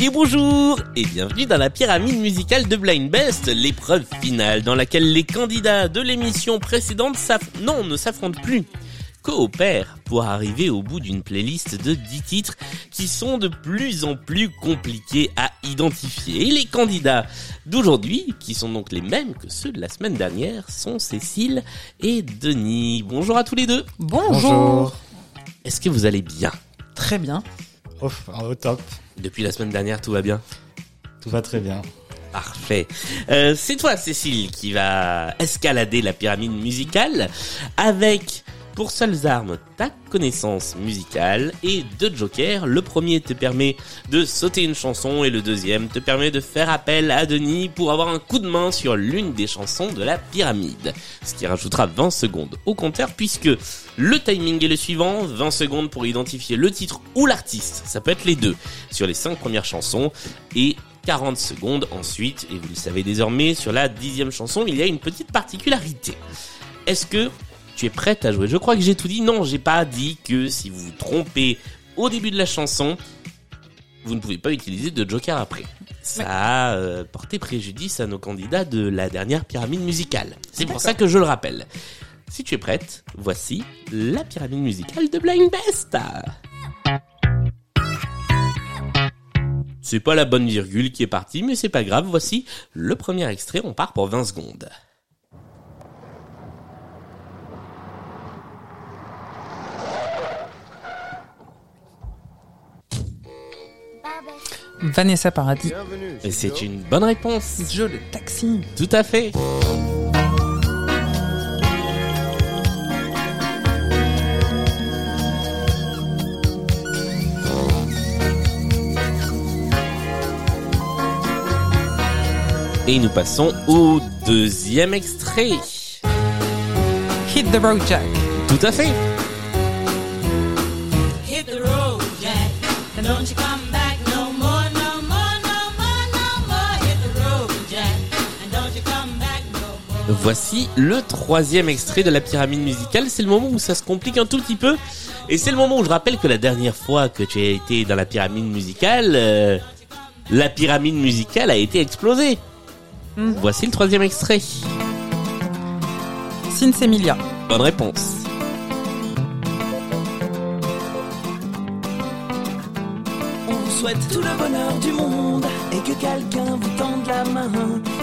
Et bonjour et bienvenue dans la pyramide musicale de Blind Best, l'épreuve finale dans laquelle les candidats de l'émission précédente non, ne s'affrontent plus, coopèrent pour arriver au bout d'une playlist de 10 titres qui sont de plus en plus compliqués à identifier. Et les candidats d'aujourd'hui, qui sont donc les mêmes que ceux de la semaine dernière, sont Cécile et Denis. Bonjour à tous les deux. Bonjour. Est-ce que vous allez bien? Très bien. au top. Depuis la semaine dernière, tout va bien? Tout va très bien. Parfait. Euh, c'est toi, Cécile, qui va escalader la pyramide musicale avec pour seules armes ta connaissance musicale et deux jokers. Le premier te permet de sauter une chanson et le deuxième te permet de faire appel à Denis pour avoir un coup de main sur l'une des chansons de la pyramide. Ce qui rajoutera 20 secondes au compteur puisque le timing est le suivant, 20 secondes pour identifier le titre ou l'artiste, ça peut être les deux, sur les 5 premières chansons et 40 secondes ensuite, et vous le savez désormais, sur la dixième chanson, il y a une petite particularité. Est-ce que tu es prête à jouer Je crois que j'ai tout dit. Non, j'ai pas dit que si vous vous trompez au début de la chanson, vous ne pouvez pas utiliser de joker après. Ça a euh, porté préjudice à nos candidats de la dernière pyramide musicale. C'est pour ça que je le rappelle. Si tu es prête, voici la pyramide musicale de Blind Best. C'est pas la bonne virgule qui est partie, mais c'est pas grave. Voici le premier extrait. On part pour 20 secondes. Vanessa Paradis. Et c'est une bonne réponse. Je le taxi. Tout à fait. Et nous passons au deuxième extrait. Hit the road, Jack. Tout à fait. Voici le troisième extrait de la pyramide musicale. C'est le moment où ça se complique un tout petit peu. Et c'est le moment où je rappelle que la dernière fois que tu as été dans la pyramide musicale, euh, la pyramide musicale a été explosée. Hmm. Voici le troisième extrait. Emilia. Bonne réponse. Souhaite tout le bonheur du monde et que quelqu'un vous tende la main,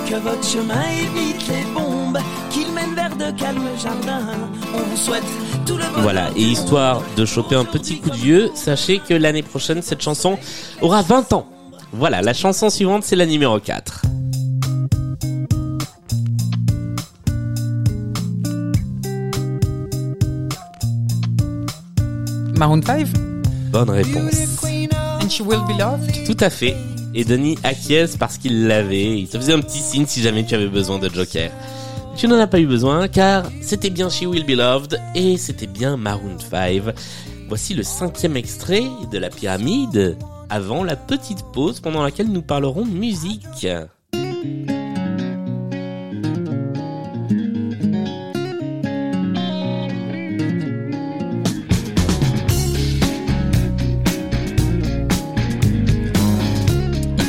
que votre chemin évite les bombes, qu'il mène vers de calmes jardins. On vous souhaite tout le bonheur. Voilà, et histoire de choper un petit coup de vieux, sachez que l'année prochaine, cette chanson aura 20 ans. Voilà, la chanson suivante, c'est la numéro 4. Maroon 5 Bonne réponse. Tout à fait et Denis acquiesce parce qu'il l'avait. Il te faisait un petit signe si jamais tu avais besoin de Joker. Tu n'en as pas eu besoin car c'était bien She Will Be Loved et c'était bien Maroon 5. Voici le cinquième extrait de la pyramide avant la petite pause pendant laquelle nous parlerons musique.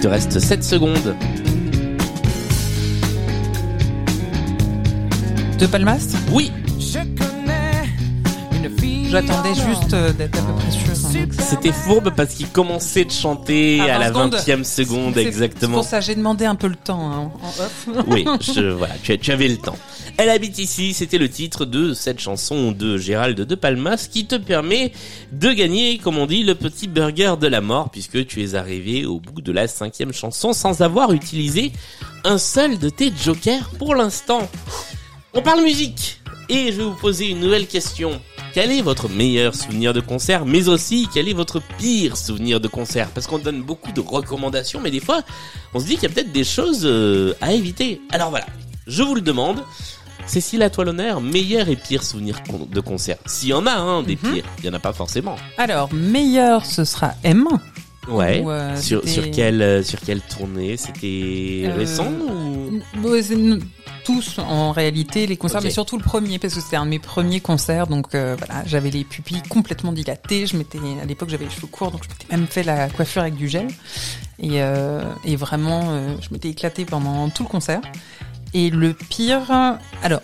Reste 7 secondes. De Palmas Oui. J'attendais juste euh, d'être à peu près sûr. Hein. C'était fourbe parce qu'il commençait de chanter à, la 20e seconde exactement. C'est pour ça j'ai demandé un peu le temps hein, en off. oui, je, voilà, tu, tu avais le temps. Elle habite ici, c'était le titre de cette chanson de Gérald de Palmas qui te permet de gagner, comme on dit, le petit burger de la mort puisque tu es arrivé au bout de la cinquième chanson sans avoir utilisé un seul de tes jokers pour l'instant. On parle musique et je vais vous poser une nouvelle question. Quel est votre meilleur souvenir de concert, mais aussi quel est votre pire souvenir de concert? Parce qu'on donne beaucoup de recommandations, mais des fois, on se dit qu'il y a peut-être des choses euh, à éviter. Alors voilà, je vous le demande. Cécile, à toi l'honneur, meilleur et pire souvenir de concert. S'il y en a, hein, des Mhm. pires. Il y en a pas forcément. Alors, meilleur, ce sera M. Ouais. Ou, euh, sur, sur quelle, euh, sur quelle tournée? C'était Euh, récent ou... Tous en réalité les concerts, mais surtout le premier parce que c'était un de mes premiers concerts, donc euh, voilà, j'avais les pupilles complètement dilatées. Je m'étais à l'époque j'avais les cheveux courts, donc je m'étais même fait la coiffure avec du gel et, et vraiment je m'étais éclatée pendant tout le concert. Et le pire, alors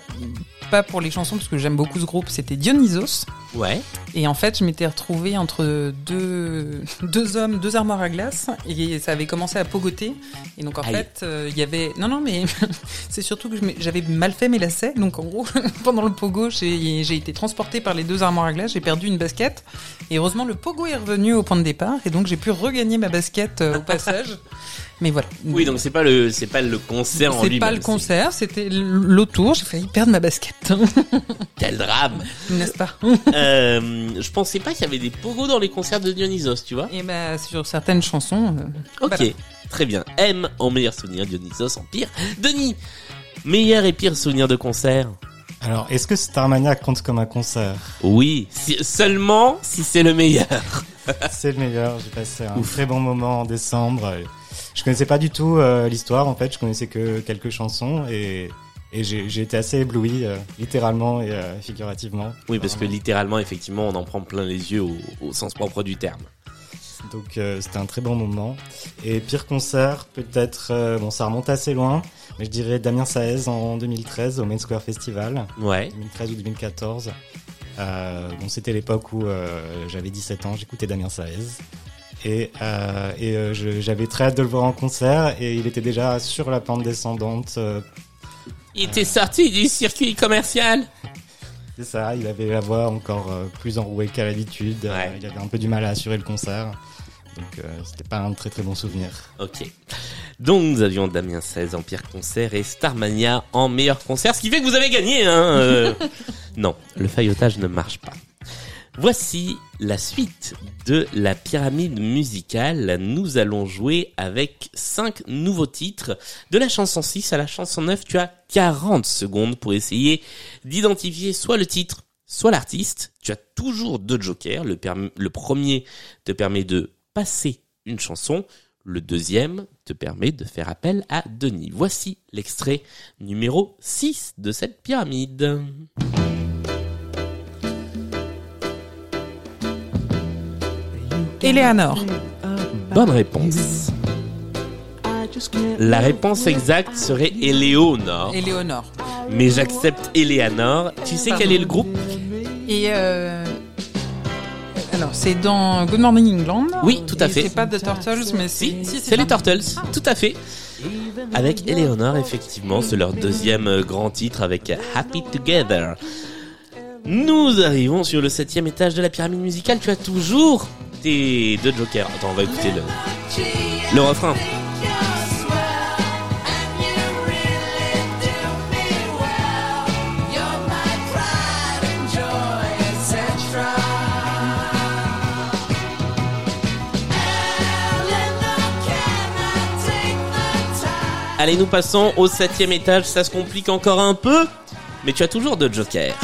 pas pour les chansons parce que j'aime beaucoup ce groupe, c'était Dionysos. Ouais. Et en fait, je m'étais retrouvée entre deux, deux hommes, deux armoires à glace, et ça avait commencé à pogoter. Et donc en Aïe. fait, euh, il y avait, non non, mais c'est surtout que j'avais mal fait mes lacets. Donc en gros, pendant le pogo, j'ai j'ai été transportée par les deux armoires à glace, j'ai perdu une basket. Et heureusement, le pogo est revenu au point de départ, et donc j'ai pu regagner ma basket euh, au passage. Mais voilà. Oui, donc c'est pas le, c'est pas le concert en c'est lui-même. pas le concert, c'était l'autour. J'ai failli perdre ma basket, Quel drame. n'est-ce pas? Euh, je pensais pas qu'il y avait des pogos dans les concerts de Dionysos, tu vois. Et ben sur certaines chansons. euh, Ok, voilà. très bien. M en meilleur souvenir, Dionysos en pire. Denis, meilleur et pire souvenir de concert? Alors, est-ce que Starmania compte comme un concert? Oui, si- seulement si c'est le meilleur. C'est le meilleur. J'ai passé un Ouf. très bon moment en décembre. Je connaissais pas du tout euh, l'histoire. En fait, je connaissais que quelques chansons et et j'ai été assez ébloui, euh, littéralement et euh, figurativement. Oui, parce que littéralement, effectivement, on en prend plein les yeux au, au sens propre du terme. Donc euh, c'était un très bon moment. Et pire concert, peut-être, bon ça remonte assez loin, mais je dirais Damien Saez en 2013 au Main Square Festival, Ouais. 2013 ou 2014. Euh, bon c'était l'époque où j'avais 17 ans, j'écoutais Damien Saez. Et, euh, et euh, j'avais très hâte de le voir en concert et il était déjà sur la pente descendante. euh, Il était sorti du circuit commercial. c'est ça, il avait la voix encore plus enrouée qu'à l'habitude. Ouais. il avait un peu du mal à assurer le concert. Donc euh, c'était pas un très très bon souvenir. Ok. Donc nous avions Damien 16 en pire concert et Starmania en meilleur concert, ce qui fait que vous avez gagné. Hein euh. non, le faillotage ne marche pas. Voici la suite de la pyramide musicale. Nous allons jouer avec cinq nouveaux titres. De la chanson 6 à la chanson 9, tu as 40 secondes pour essayer d'identifier soit le titre, soit l'artiste. Tu as toujours deux jokers. Le, le premier te permet de passer une chanson. Le deuxième te permet de faire appel à Denis. Voici l'extrait numéro 6 de cette pyramide. Eleanor. Bonne réponse. La réponse exacte serait Éléonore, Éléonore. mais j'accepte Eleanor. Tu sais quel est le groupe? Et euh, alors c'est dans Good Morning England. Oui, tout à fait. C'est pas The Turtles, mais Si, c'est c'est les. Turtles, tout à fait. Avec Eleanor, effectivement, c'est leur deuxième euh, grand titre avec Happy Together. Nous arrivons sur le septième étage de la pyramide musicale. Tu as toujours tes deux jokers. Attends, on va écouter le, le refrain. Allez, nous passons au septième étage. Ça se complique encore un peu, mais tu as toujours deux jokers.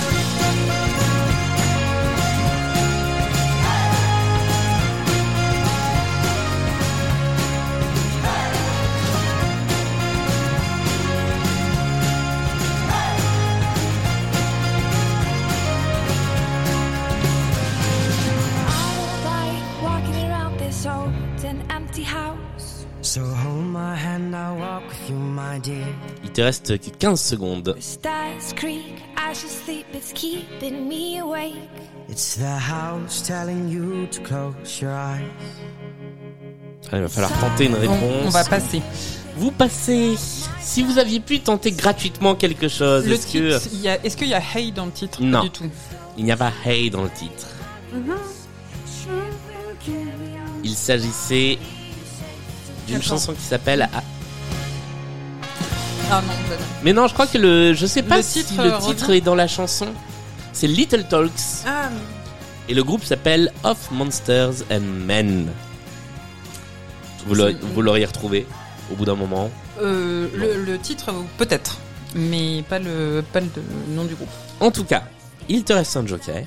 To close your eyes. Ah, il va falloir tenter une On, réponse. on va passer. Vous passez. Si vous aviez pu tenter gratuitement quelque chose, Le est-ce que est-ce qu'il y a Hey dans le titre Non. Pas du tout. il n'y a pas Hey dans le titre Il s'agissait d'une chanson qui s'appelle. Ah, Ah non, bah non. Mais non, je crois que le. Je sais pas Le si titre, le euh, titre est dans la chanson. C'est Little Talks Ah, et le groupe s'appelle Of Monsters and Men. Vous l'auriez- retrouvé au bout d'un moment. euh, le, le titre, peut-être. mais pas le, pas le nom du groupe. En tout cas, il te reste un joker.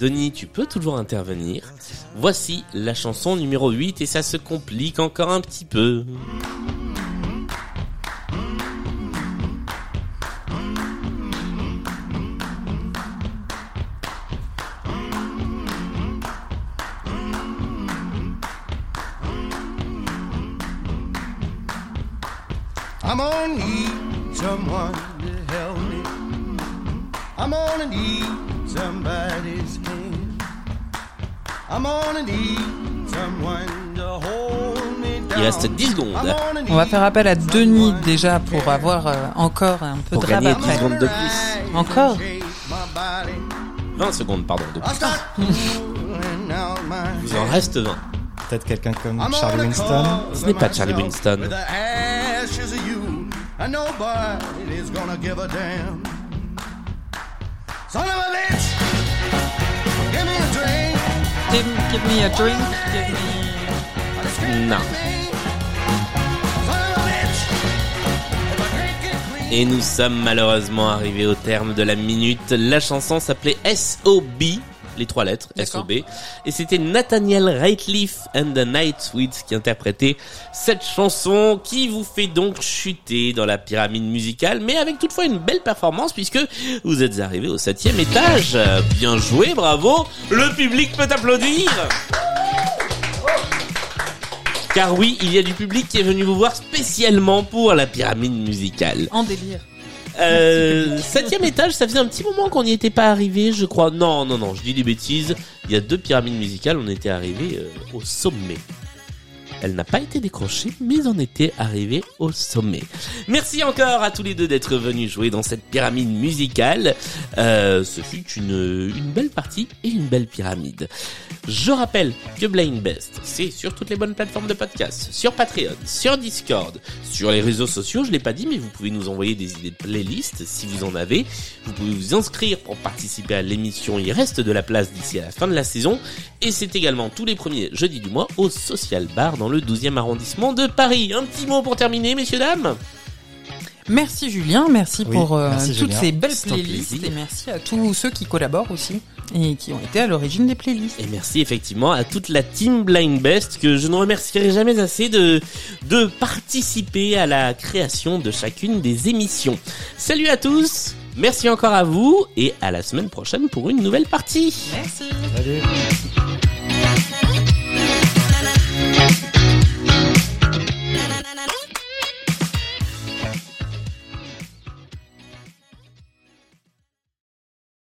Denis, tu peux toujours intervenir. Voici la chanson numéro 8 et ça se complique encore un petit peu. I'm gonna need someone to help me. I'm gonna need somebody's hand. I'm gonna need someone to hold me down. Il reste 10 secondes. On va need faire appel à Denis someone déjà to pour avoir euh, encore un peu Pour de gagner 10 après. secondes de plus. Encore Shape my body. 20 secondes, pardon. De plus. Vous en reste 20. Peut-être quelqu'un comme I'm Charlie Winston. Ce n'est pas Charlie Winston. And nobody's gonna give a damn. Son of a bitch, give me a drink. Give, give me a drink. Give me... Non. Et nous sommes malheureusement arrivés au terme de la minute. La chanson s'appelait S.O.B. Les trois lettres. S.O.B. Et c'était Nathaniel Rateliff and the Nightwids qui interprétait cette chanson qui vous fait donc chuter dans la pyramide musicale, mais avec toutefois une belle performance puisque vous êtes arrivé au septième étage. Bien joué, bravo. Le public peut applaudir. Car oui, il y a du public qui est venu vous voir spécialement pour la pyramide musicale. En délire. Euh, septième étage, ça faisait un petit moment qu'on n'y était pas arrivé, je crois. Non, non, non, je dis des bêtises. Il y a deux pyramides musicales, on était arrivé euh, au sommet. Elle n'a pas été décrochée, mais on était arrivé au sommet. Merci encore à tous les deux d'être venus jouer dans cette pyramide musicale. Euh, ce fut une, une belle partie et une belle pyramide. Je rappelle que Blind Best, c'est sur toutes les bonnes plateformes de podcast, sur Patreon, sur Discord, sur les réseaux sociaux, je l'ai pas dit, mais vous pouvez nous envoyer des idées de playlist si vous en avez. Vous pouvez vous inscrire pour participer à l'émission, il reste de la place d'ici à la fin de la saison. Et c'est également tous les premiers jeudis du mois au Social Bar le 12e arrondissement de Paris. Un petit mot pour terminer, messieurs, dames Merci Julien, merci Oui, pour euh, merci, toutes Julien. ces belles playlists et merci à tous ceux qui collaborent aussi et qui ont été à l'origine des playlists. Et merci effectivement à toute la team Blind Best que je ne remercierai jamais assez de, de participer à la création de chacune des émissions. Salut à tous, merci encore à vous et à la semaine prochaine pour une nouvelle partie. Merci. Salut.